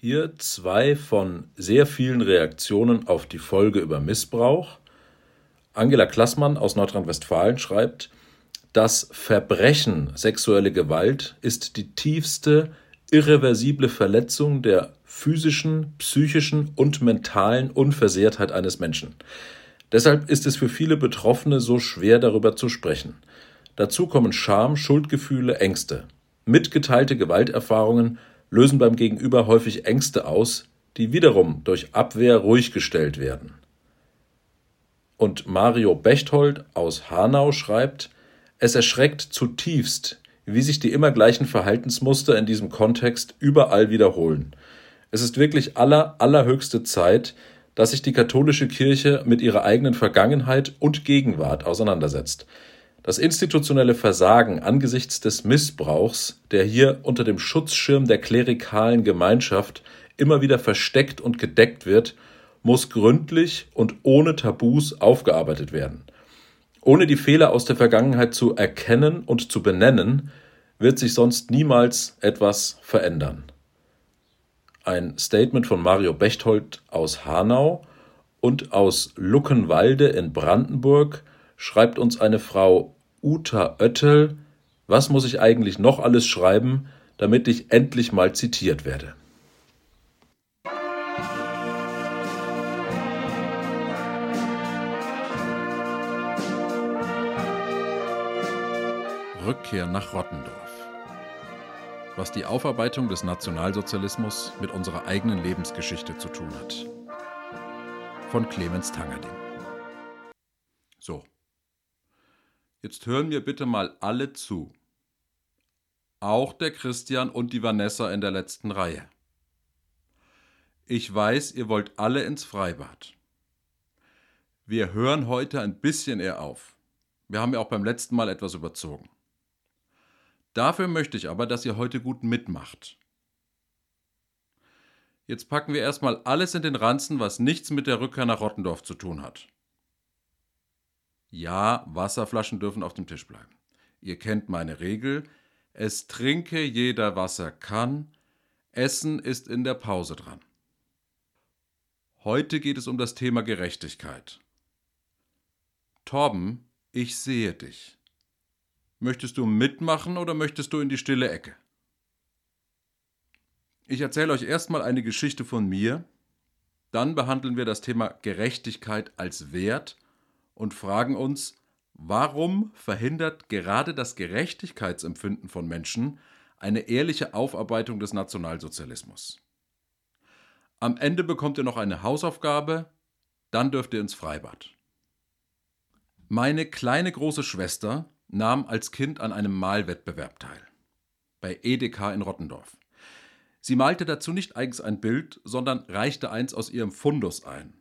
Hier zwei von sehr vielen Reaktionen auf die Folge über Missbrauch. Angela Klassmann aus Nordrhein-Westfalen schreibt, das Verbrechen sexuelle Gewalt ist die tiefste, irreversible Verletzung der physischen, psychischen und mentalen Unversehrtheit eines Menschen. Deshalb ist es für viele Betroffene so schwer darüber zu sprechen. Dazu kommen Scham, Schuldgefühle, Ängste. Mitgeteilte Gewalterfahrungen lösen beim Gegenüber häufig Ängste aus, die wiederum durch Abwehr ruhig gestellt werden. Und Mario Bechtold aus Hanau schreibt, es erschreckt zutiefst, wie sich die immer gleichen Verhaltensmuster in diesem Kontext überall wiederholen. Es ist wirklich aller, allerhöchste Zeit, dass sich die katholische Kirche mit ihrer eigenen Vergangenheit und Gegenwart auseinandersetzt. Das institutionelle Versagen angesichts des Missbrauchs, der hier unter dem Schutzschirm der klerikalen Gemeinschaft immer wieder versteckt und gedeckt wird, muss gründlich und ohne Tabus aufgearbeitet werden. Ohne die Fehler aus der Vergangenheit zu erkennen und zu benennen, wird sich sonst niemals etwas verändern. Ein Statement von Mario Bechtold aus Hanau und aus Luckenwalde in Brandenburg schreibt uns eine Frau Uta Oettel, was muss ich eigentlich noch alles schreiben, damit ich endlich mal zitiert werde? Rückkehr nach Rottendorf. Was die Aufarbeitung des Nationalsozialismus mit unserer eigenen Lebensgeschichte zu tun hat. Von Clemens Tangerding. So. Jetzt hören mir bitte mal alle zu. Auch der Christian und die Vanessa in der letzten Reihe. Ich weiß, ihr wollt alle ins Freibad. Wir hören heute ein bisschen eher auf. Wir haben ja auch beim letzten Mal etwas überzogen. Dafür möchte ich aber, dass ihr heute gut mitmacht. Jetzt packen wir erstmal alles in den Ranzen, was nichts mit der Rückkehr nach Rottendorf zu tun hat. Ja, Wasserflaschen dürfen auf dem Tisch bleiben. Ihr kennt meine Regel. Es trinke jeder Wasser kann. Essen ist in der Pause dran. Heute geht es um das Thema Gerechtigkeit. Torben, ich sehe dich. Möchtest du mitmachen oder möchtest du in die stille Ecke? Ich erzähle euch erstmal eine Geschichte von mir, dann behandeln wir das Thema Gerechtigkeit als Wert und fragen uns, warum verhindert gerade das Gerechtigkeitsempfinden von Menschen eine ehrliche Aufarbeitung des Nationalsozialismus? Am Ende bekommt ihr noch eine Hausaufgabe, dann dürft ihr ins Freibad. Meine kleine große Schwester nahm als Kind an einem Malwettbewerb teil. Bei Edeka in Rottendorf. Sie malte dazu nicht eigens ein Bild, sondern reichte eins aus ihrem Fundus ein.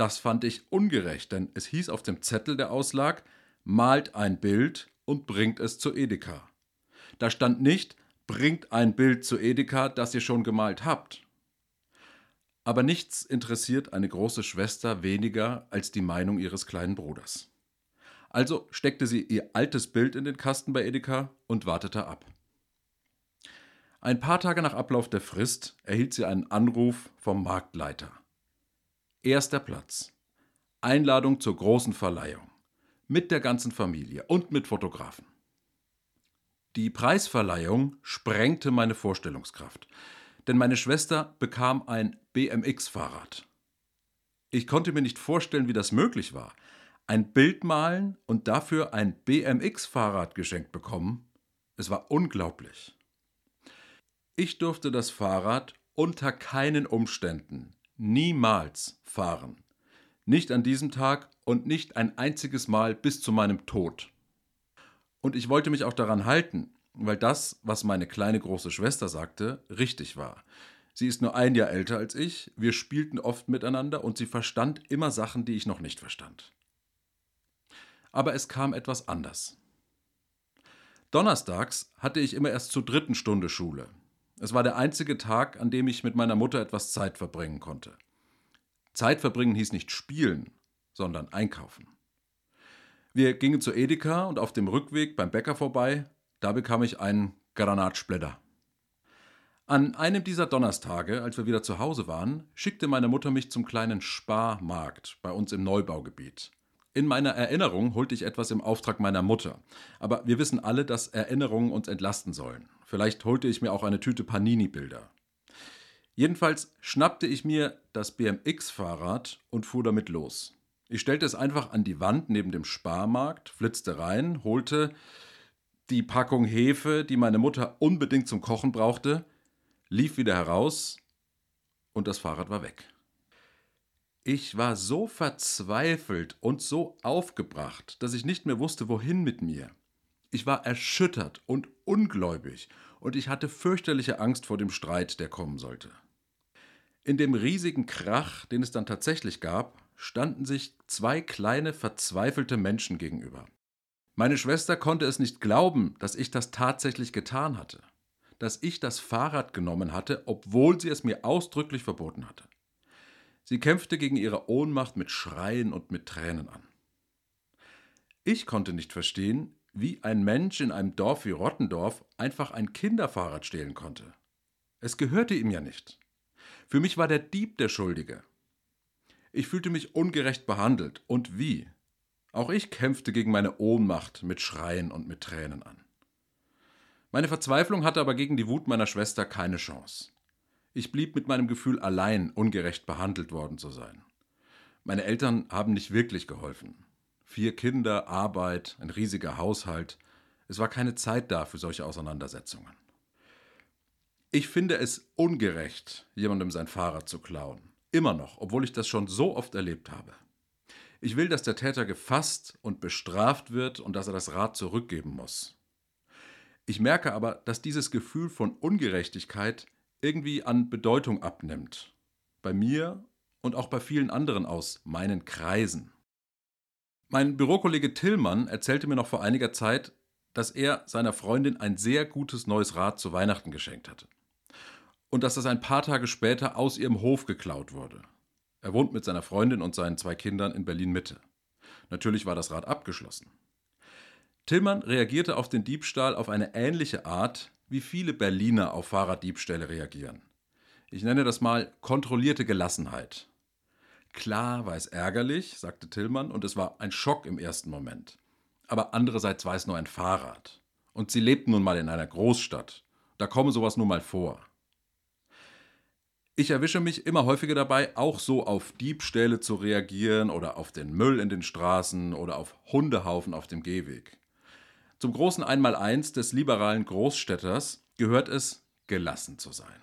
Das fand ich ungerecht, denn es hieß auf dem Zettel, der auslag, malt ein Bild und bringt es zu Edeka. Da stand nicht, bringt ein Bild zu Edeka, das ihr schon gemalt habt. Aber nichts interessiert eine große Schwester weniger als die Meinung ihres kleinen Bruders. Also steckte sie ihr altes Bild in den Kasten bei Edeka und wartete ab. Ein paar Tage nach Ablauf der Frist erhielt sie einen Anruf vom Marktleiter. Erster Platz. Einladung zur großen Verleihung. Mit der ganzen Familie und mit Fotografen. Die Preisverleihung sprengte meine Vorstellungskraft, denn meine Schwester bekam ein BMX-Fahrrad. Ich konnte mir nicht vorstellen, wie das möglich war ein Bild malen und dafür ein BMX-Fahrrad geschenkt bekommen. Es war unglaublich. Ich durfte das Fahrrad unter keinen Umständen niemals fahren. Nicht an diesem Tag und nicht ein einziges Mal bis zu meinem Tod. Und ich wollte mich auch daran halten, weil das, was meine kleine große Schwester sagte, richtig war. Sie ist nur ein Jahr älter als ich, wir spielten oft miteinander und sie verstand immer Sachen, die ich noch nicht verstand aber es kam etwas anders. Donnerstags hatte ich immer erst zur dritten Stunde Schule. Es war der einzige Tag, an dem ich mit meiner Mutter etwas Zeit verbringen konnte. Zeit verbringen hieß nicht spielen, sondern einkaufen. Wir gingen zu Edeka und auf dem Rückweg beim Bäcker vorbei, da bekam ich einen Granatsplitter. An einem dieser Donnerstage, als wir wieder zu Hause waren, schickte meine Mutter mich zum kleinen Sparmarkt bei uns im Neubaugebiet. In meiner Erinnerung holte ich etwas im Auftrag meiner Mutter. Aber wir wissen alle, dass Erinnerungen uns entlasten sollen. Vielleicht holte ich mir auch eine Tüte Panini-Bilder. Jedenfalls schnappte ich mir das BMX-Fahrrad und fuhr damit los. Ich stellte es einfach an die Wand neben dem Sparmarkt, flitzte rein, holte die Packung Hefe, die meine Mutter unbedingt zum Kochen brauchte, lief wieder heraus und das Fahrrad war weg. Ich war so verzweifelt und so aufgebracht, dass ich nicht mehr wusste, wohin mit mir. Ich war erschüttert und ungläubig und ich hatte fürchterliche Angst vor dem Streit, der kommen sollte. In dem riesigen Krach, den es dann tatsächlich gab, standen sich zwei kleine, verzweifelte Menschen gegenüber. Meine Schwester konnte es nicht glauben, dass ich das tatsächlich getan hatte dass ich das Fahrrad genommen hatte, obwohl sie es mir ausdrücklich verboten hatte. Sie kämpfte gegen ihre Ohnmacht mit Schreien und mit Tränen an. Ich konnte nicht verstehen, wie ein Mensch in einem Dorf wie Rottendorf einfach ein Kinderfahrrad stehlen konnte. Es gehörte ihm ja nicht. Für mich war der Dieb der Schuldige. Ich fühlte mich ungerecht behandelt und wie. Auch ich kämpfte gegen meine Ohnmacht mit Schreien und mit Tränen an. Meine Verzweiflung hatte aber gegen die Wut meiner Schwester keine Chance. Ich blieb mit meinem Gefühl allein, ungerecht behandelt worden zu sein. Meine Eltern haben nicht wirklich geholfen. Vier Kinder, Arbeit, ein riesiger Haushalt. Es war keine Zeit da für solche Auseinandersetzungen. Ich finde es ungerecht, jemandem sein Fahrrad zu klauen. Immer noch, obwohl ich das schon so oft erlebt habe. Ich will, dass der Täter gefasst und bestraft wird und dass er das Rad zurückgeben muss. Ich merke aber, dass dieses Gefühl von Ungerechtigkeit irgendwie an Bedeutung abnimmt. Bei mir und auch bei vielen anderen aus meinen Kreisen. Mein Bürokollege Tillmann erzählte mir noch vor einiger Zeit, dass er seiner Freundin ein sehr gutes neues Rad zu Weihnachten geschenkt hatte. Und dass das ein paar Tage später aus ihrem Hof geklaut wurde. Er wohnt mit seiner Freundin und seinen zwei Kindern in Berlin Mitte. Natürlich war das Rad abgeschlossen. Tillmann reagierte auf den Diebstahl auf eine ähnliche Art, wie viele Berliner auf Fahrraddiebstähle reagieren. Ich nenne das mal kontrollierte Gelassenheit. Klar war es ärgerlich, sagte Tillmann, und es war ein Schock im ersten Moment. Aber andererseits war es nur ein Fahrrad. Und sie lebten nun mal in einer Großstadt. Da komme sowas nun mal vor. Ich erwische mich immer häufiger dabei, auch so auf Diebstähle zu reagieren oder auf den Müll in den Straßen oder auf Hundehaufen auf dem Gehweg. Zum großen Einmaleins des liberalen Großstädters gehört es, gelassen zu sein.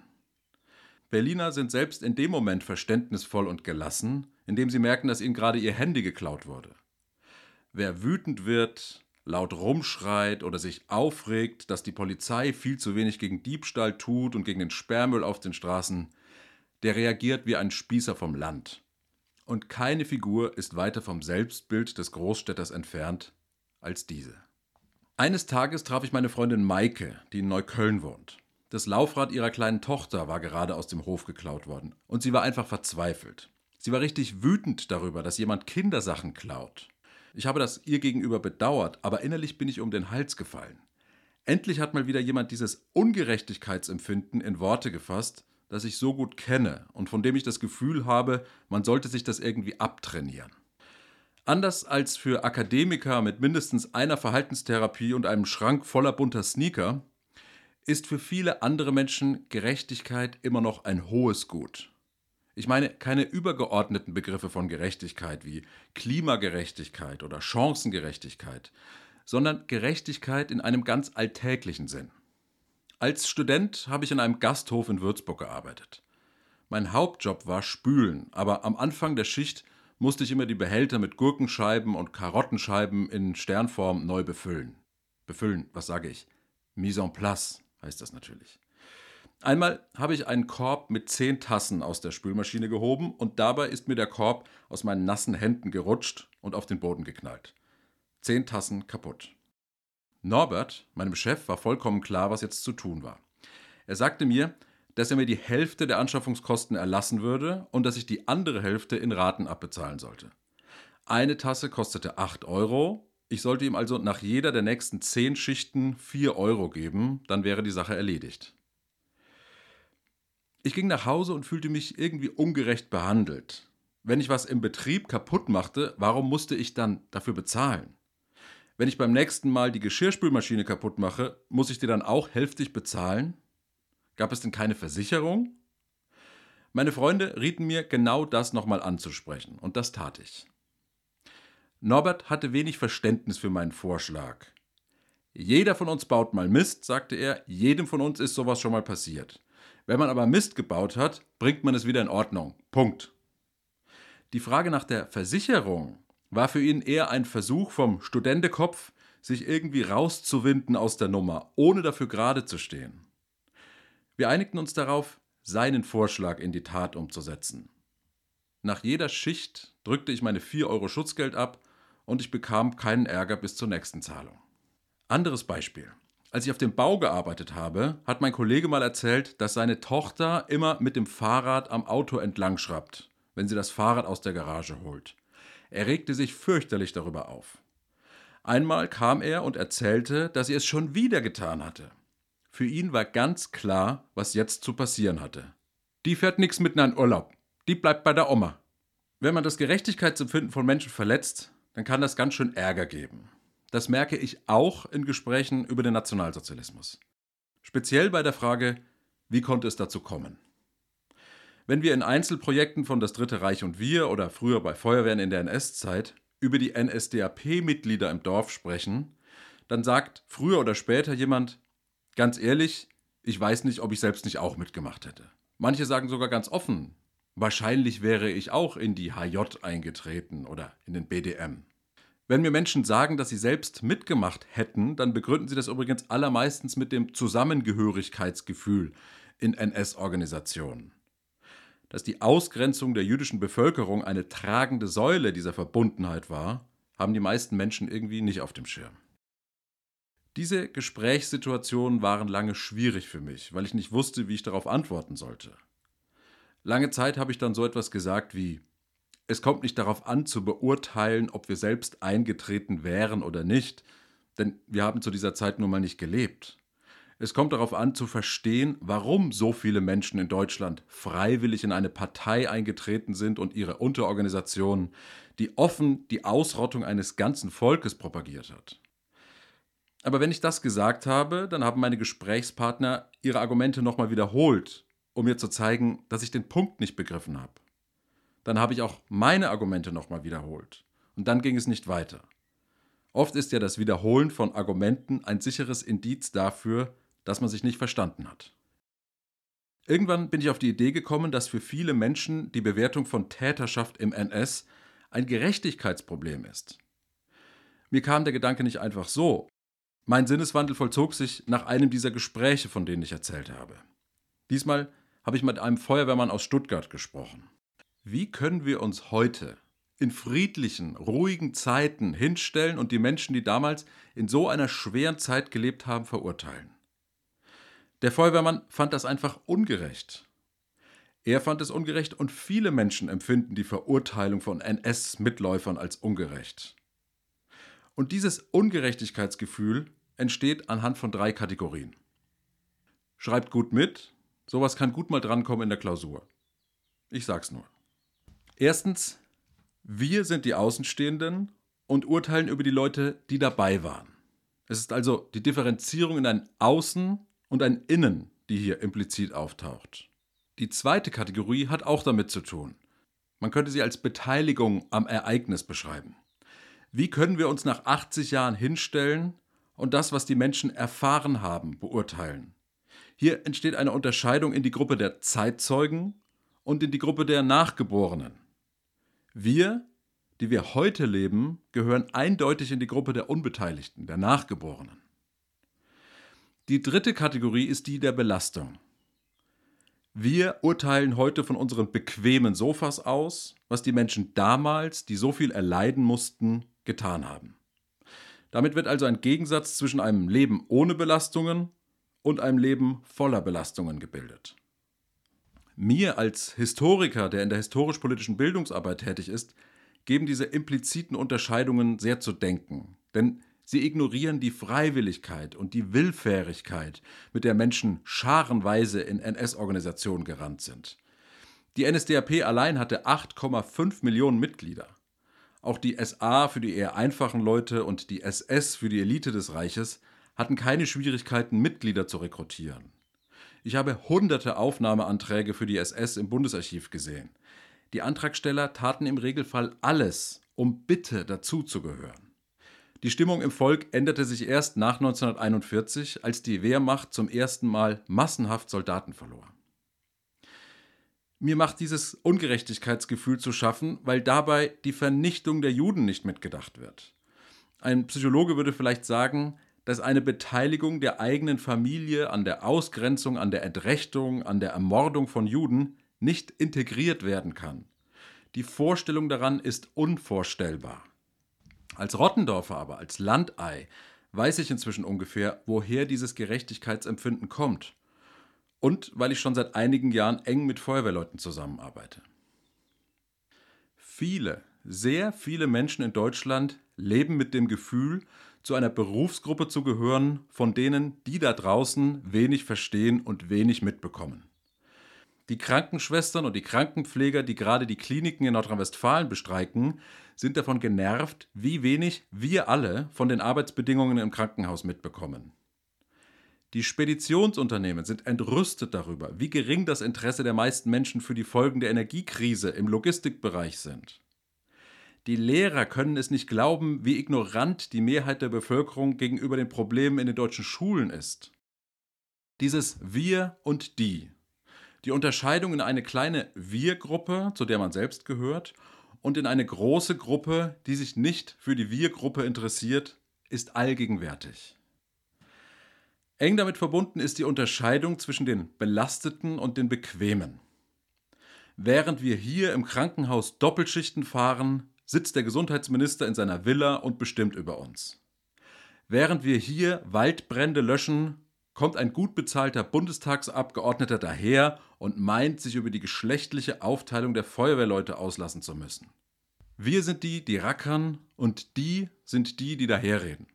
Berliner sind selbst in dem Moment verständnisvoll und gelassen, indem sie merken, dass ihnen gerade ihr Handy geklaut wurde. Wer wütend wird, laut rumschreit oder sich aufregt, dass die Polizei viel zu wenig gegen Diebstahl tut und gegen den Sperrmüll auf den Straßen, der reagiert wie ein Spießer vom Land. Und keine Figur ist weiter vom Selbstbild des Großstädters entfernt als diese. Eines Tages traf ich meine Freundin Maike, die in Neukölln wohnt. Das Laufrad ihrer kleinen Tochter war gerade aus dem Hof geklaut worden und sie war einfach verzweifelt. Sie war richtig wütend darüber, dass jemand Kindersachen klaut. Ich habe das ihr gegenüber bedauert, aber innerlich bin ich um den Hals gefallen. Endlich hat mal wieder jemand dieses Ungerechtigkeitsempfinden in Worte gefasst, das ich so gut kenne und von dem ich das Gefühl habe, man sollte sich das irgendwie abtrainieren. Anders als für Akademiker mit mindestens einer Verhaltenstherapie und einem Schrank voller bunter Sneaker, ist für viele andere Menschen Gerechtigkeit immer noch ein hohes Gut. Ich meine keine übergeordneten Begriffe von Gerechtigkeit wie Klimagerechtigkeit oder Chancengerechtigkeit, sondern Gerechtigkeit in einem ganz alltäglichen Sinn. Als Student habe ich in einem Gasthof in Würzburg gearbeitet. Mein Hauptjob war Spülen, aber am Anfang der Schicht musste ich immer die Behälter mit Gurkenscheiben und Karottenscheiben in Sternform neu befüllen. Befüllen, was sage ich? Mise en place heißt das natürlich. Einmal habe ich einen Korb mit zehn Tassen aus der Spülmaschine gehoben und dabei ist mir der Korb aus meinen nassen Händen gerutscht und auf den Boden geknallt. Zehn Tassen kaputt. Norbert, meinem Chef, war vollkommen klar, was jetzt zu tun war. Er sagte mir, dass er mir die Hälfte der Anschaffungskosten erlassen würde und dass ich die andere Hälfte in Raten abbezahlen sollte. Eine Tasse kostete 8 Euro. Ich sollte ihm also nach jeder der nächsten 10 Schichten 4 Euro geben, dann wäre die Sache erledigt. Ich ging nach Hause und fühlte mich irgendwie ungerecht behandelt. Wenn ich was im Betrieb kaputt machte, warum musste ich dann dafür bezahlen? Wenn ich beim nächsten Mal die Geschirrspülmaschine kaputt mache, muss ich die dann auch hälftig bezahlen? Gab es denn keine Versicherung? Meine Freunde rieten mir, genau das nochmal anzusprechen, und das tat ich. Norbert hatte wenig Verständnis für meinen Vorschlag. Jeder von uns baut mal Mist, sagte er, jedem von uns ist sowas schon mal passiert. Wenn man aber Mist gebaut hat, bringt man es wieder in Ordnung. Punkt. Die Frage nach der Versicherung war für ihn eher ein Versuch vom Studendekopf, sich irgendwie rauszuwinden aus der Nummer, ohne dafür gerade zu stehen. Wir einigten uns darauf, seinen Vorschlag in die Tat umzusetzen. Nach jeder Schicht drückte ich meine 4 Euro Schutzgeld ab und ich bekam keinen Ärger bis zur nächsten Zahlung. Anderes Beispiel. Als ich auf dem Bau gearbeitet habe, hat mein Kollege mal erzählt, dass seine Tochter immer mit dem Fahrrad am Auto entlang schraubt, wenn sie das Fahrrad aus der Garage holt. Er regte sich fürchterlich darüber auf. Einmal kam er und erzählte, dass sie es schon wieder getan hatte. Für ihn war ganz klar, was jetzt zu passieren hatte. Die fährt nix mit in einen Urlaub. Die bleibt bei der Oma. Wenn man das Gerechtigkeitsempfinden von Menschen verletzt, dann kann das ganz schön Ärger geben. Das merke ich auch in Gesprächen über den Nationalsozialismus. Speziell bei der Frage, wie konnte es dazu kommen? Wenn wir in Einzelprojekten von Das Dritte Reich und wir oder früher bei Feuerwehren in der NS-Zeit über die NSDAP-Mitglieder im Dorf sprechen, dann sagt früher oder später jemand, ganz ehrlich, ich weiß nicht, ob ich selbst nicht auch mitgemacht hätte. Manche sagen sogar ganz offen, wahrscheinlich wäre ich auch in die HJ eingetreten oder in den BDM. Wenn mir Menschen sagen, dass sie selbst mitgemacht hätten, dann begründen sie das übrigens allermeistens mit dem Zusammengehörigkeitsgefühl in NS-Organisationen dass die Ausgrenzung der jüdischen Bevölkerung eine tragende Säule dieser Verbundenheit war, haben die meisten Menschen irgendwie nicht auf dem Schirm. Diese Gesprächssituationen waren lange schwierig für mich, weil ich nicht wusste, wie ich darauf antworten sollte. Lange Zeit habe ich dann so etwas gesagt wie Es kommt nicht darauf an zu beurteilen, ob wir selbst eingetreten wären oder nicht, denn wir haben zu dieser Zeit nun mal nicht gelebt. Es kommt darauf an zu verstehen, warum so viele Menschen in Deutschland freiwillig in eine Partei eingetreten sind und ihre Unterorganisation, die offen die Ausrottung eines ganzen Volkes propagiert hat. Aber wenn ich das gesagt habe, dann haben meine Gesprächspartner ihre Argumente nochmal wiederholt, um mir zu zeigen, dass ich den Punkt nicht begriffen habe. Dann habe ich auch meine Argumente nochmal wiederholt. Und dann ging es nicht weiter. Oft ist ja das Wiederholen von Argumenten ein sicheres Indiz dafür, dass man sich nicht verstanden hat. Irgendwann bin ich auf die Idee gekommen, dass für viele Menschen die Bewertung von Täterschaft im NS ein Gerechtigkeitsproblem ist. Mir kam der Gedanke nicht einfach so. Mein Sinneswandel vollzog sich nach einem dieser Gespräche, von denen ich erzählt habe. Diesmal habe ich mit einem Feuerwehrmann aus Stuttgart gesprochen. Wie können wir uns heute in friedlichen, ruhigen Zeiten hinstellen und die Menschen, die damals in so einer schweren Zeit gelebt haben, verurteilen? Der Feuerwehrmann fand das einfach ungerecht. Er fand es ungerecht und viele Menschen empfinden die Verurteilung von NS-Mitläufern als ungerecht. Und dieses Ungerechtigkeitsgefühl entsteht anhand von drei Kategorien. Schreibt gut mit, sowas kann gut mal drankommen in der Klausur. Ich sag's nur. Erstens, wir sind die Außenstehenden und urteilen über die Leute, die dabei waren. Es ist also die Differenzierung in ein Außen und ein Innen, die hier implizit auftaucht. Die zweite Kategorie hat auch damit zu tun. Man könnte sie als Beteiligung am Ereignis beschreiben. Wie können wir uns nach 80 Jahren hinstellen und das, was die Menschen erfahren haben, beurteilen? Hier entsteht eine Unterscheidung in die Gruppe der Zeitzeugen und in die Gruppe der Nachgeborenen. Wir, die wir heute leben, gehören eindeutig in die Gruppe der Unbeteiligten, der Nachgeborenen. Die dritte Kategorie ist die der Belastung. Wir urteilen heute von unseren bequemen Sofas aus, was die Menschen damals, die so viel erleiden mussten, getan haben. Damit wird also ein Gegensatz zwischen einem Leben ohne Belastungen und einem Leben voller Belastungen gebildet. Mir als Historiker, der in der historisch-politischen Bildungsarbeit tätig ist, geben diese impliziten Unterscheidungen sehr zu denken, denn Sie ignorieren die Freiwilligkeit und die Willfährigkeit, mit der Menschen scharenweise in NS-Organisationen gerannt sind. Die NSDAP allein hatte 8,5 Millionen Mitglieder. Auch die SA für die eher einfachen Leute und die SS für die Elite des Reiches hatten keine Schwierigkeiten, Mitglieder zu rekrutieren. Ich habe hunderte Aufnahmeanträge für die SS im Bundesarchiv gesehen. Die Antragsteller taten im Regelfall alles, um bitte dazuzugehören. Die Stimmung im Volk änderte sich erst nach 1941, als die Wehrmacht zum ersten Mal massenhaft Soldaten verlor. Mir macht dieses Ungerechtigkeitsgefühl zu schaffen, weil dabei die Vernichtung der Juden nicht mitgedacht wird. Ein Psychologe würde vielleicht sagen, dass eine Beteiligung der eigenen Familie an der Ausgrenzung, an der Entrechtung, an der Ermordung von Juden nicht integriert werden kann. Die Vorstellung daran ist unvorstellbar. Als Rottendorfer aber, als Landei, weiß ich inzwischen ungefähr, woher dieses Gerechtigkeitsempfinden kommt und weil ich schon seit einigen Jahren eng mit Feuerwehrleuten zusammenarbeite. Viele, sehr viele Menschen in Deutschland leben mit dem Gefühl, zu einer Berufsgruppe zu gehören, von denen die da draußen wenig verstehen und wenig mitbekommen. Die Krankenschwestern und die Krankenpfleger, die gerade die Kliniken in Nordrhein-Westfalen bestreiken, sind davon genervt, wie wenig wir alle von den Arbeitsbedingungen im Krankenhaus mitbekommen. Die Speditionsunternehmen sind entrüstet darüber, wie gering das Interesse der meisten Menschen für die Folgen der Energiekrise im Logistikbereich sind. Die Lehrer können es nicht glauben, wie ignorant die Mehrheit der Bevölkerung gegenüber den Problemen in den deutschen Schulen ist. Dieses Wir und die, die Unterscheidung in eine kleine Wir-Gruppe, zu der man selbst gehört, und in eine große Gruppe, die sich nicht für die Wir-Gruppe interessiert, ist allgegenwärtig. Eng damit verbunden ist die Unterscheidung zwischen den Belasteten und den Bequemen. Während wir hier im Krankenhaus Doppelschichten fahren, sitzt der Gesundheitsminister in seiner Villa und bestimmt über uns. Während wir hier Waldbrände löschen, kommt ein gut bezahlter Bundestagsabgeordneter daher und meint, sich über die geschlechtliche Aufteilung der Feuerwehrleute auslassen zu müssen. Wir sind die, die rackern, und die sind die, die daherreden.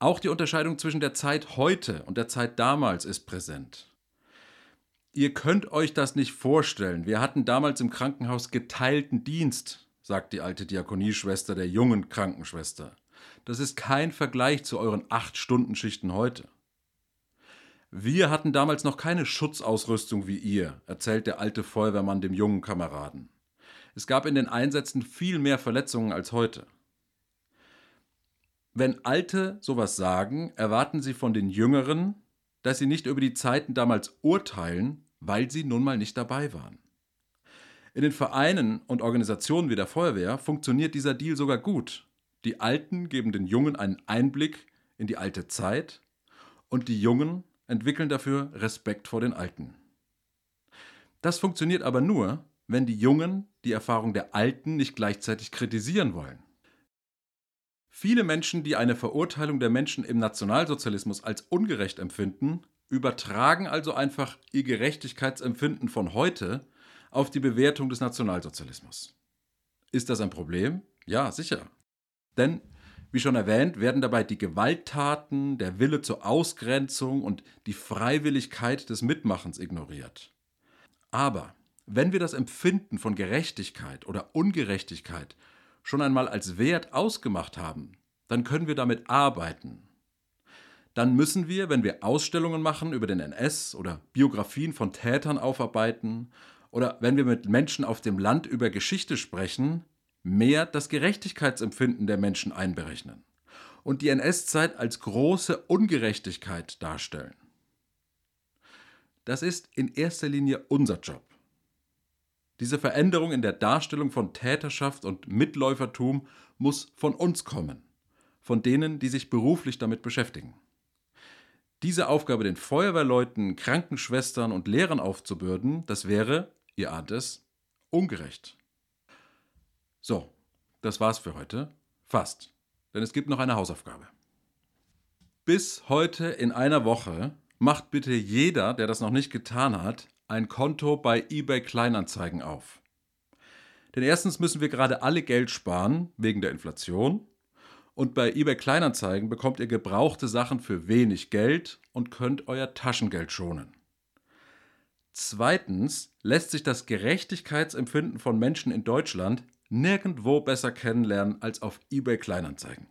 Auch die Unterscheidung zwischen der Zeit heute und der Zeit damals ist präsent. Ihr könnt euch das nicht vorstellen. Wir hatten damals im Krankenhaus geteilten Dienst, sagt die alte Diakonieschwester der jungen Krankenschwester. Das ist kein Vergleich zu euren acht Stunden Schichten heute. Wir hatten damals noch keine Schutzausrüstung wie ihr, erzählt der alte Feuerwehrmann dem jungen Kameraden. Es gab in den Einsätzen viel mehr Verletzungen als heute. Wenn Alte sowas sagen, erwarten sie von den Jüngeren, dass sie nicht über die Zeiten damals urteilen, weil sie nun mal nicht dabei waren. In den Vereinen und Organisationen wie der Feuerwehr funktioniert dieser Deal sogar gut. Die Alten geben den Jungen einen Einblick in die alte Zeit und die Jungen entwickeln dafür Respekt vor den Alten. Das funktioniert aber nur, wenn die Jungen die Erfahrung der Alten nicht gleichzeitig kritisieren wollen. Viele Menschen, die eine Verurteilung der Menschen im Nationalsozialismus als ungerecht empfinden, übertragen also einfach ihr Gerechtigkeitsempfinden von heute auf die Bewertung des Nationalsozialismus. Ist das ein Problem? Ja, sicher. Denn, wie schon erwähnt, werden dabei die Gewalttaten, der Wille zur Ausgrenzung und die Freiwilligkeit des Mitmachens ignoriert. Aber wenn wir das Empfinden von Gerechtigkeit oder Ungerechtigkeit schon einmal als Wert ausgemacht haben, dann können wir damit arbeiten. Dann müssen wir, wenn wir Ausstellungen machen über den NS oder Biografien von Tätern aufarbeiten oder wenn wir mit Menschen auf dem Land über Geschichte sprechen, mehr das Gerechtigkeitsempfinden der Menschen einberechnen und die NS-Zeit als große Ungerechtigkeit darstellen. Das ist in erster Linie unser Job. Diese Veränderung in der Darstellung von Täterschaft und Mitläufertum muss von uns kommen, von denen, die sich beruflich damit beschäftigen. Diese Aufgabe den Feuerwehrleuten, Krankenschwestern und Lehrern aufzubürden, das wäre, ihr ahnt es, ungerecht. So, das war's für heute. Fast. Denn es gibt noch eine Hausaufgabe. Bis heute in einer Woche macht bitte jeder, der das noch nicht getan hat, ein Konto bei eBay Kleinanzeigen auf. Denn erstens müssen wir gerade alle Geld sparen wegen der Inflation Und bei eBay Kleinanzeigen bekommt ihr gebrauchte Sachen für wenig Geld und könnt euer Taschengeld schonen. Zweitens lässt sich das Gerechtigkeitsempfinden von Menschen in Deutschland nirgendwo besser kennenlernen als auf eBay Kleinanzeigen.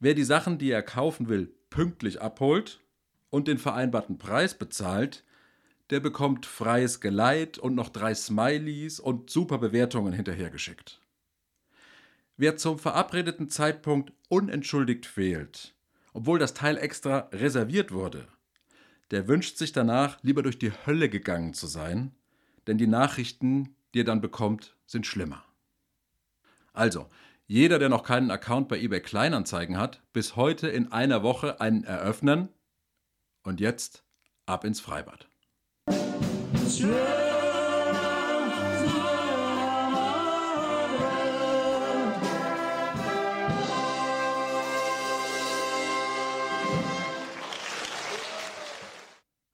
Wer die Sachen, die er kaufen will, pünktlich abholt und den vereinbarten Preis bezahlt, der bekommt freies Geleit und noch drei Smileys und super Bewertungen hinterhergeschickt. Wer zum verabredeten Zeitpunkt unentschuldigt fehlt, obwohl das Teil extra reserviert wurde, der wünscht sich danach, lieber durch die Hölle gegangen zu sein, denn die Nachrichten, die er dann bekommt, sind schlimmer. Also, jeder, der noch keinen Account bei eBay Kleinanzeigen hat, bis heute in einer Woche einen eröffnen und jetzt ab ins Freibad.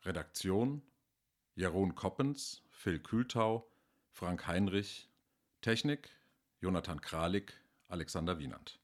Redaktion Jeroen Koppens, Phil Kühltau, Frank Heinrich, Technik Jonathan Kralik, Alexander Wienand.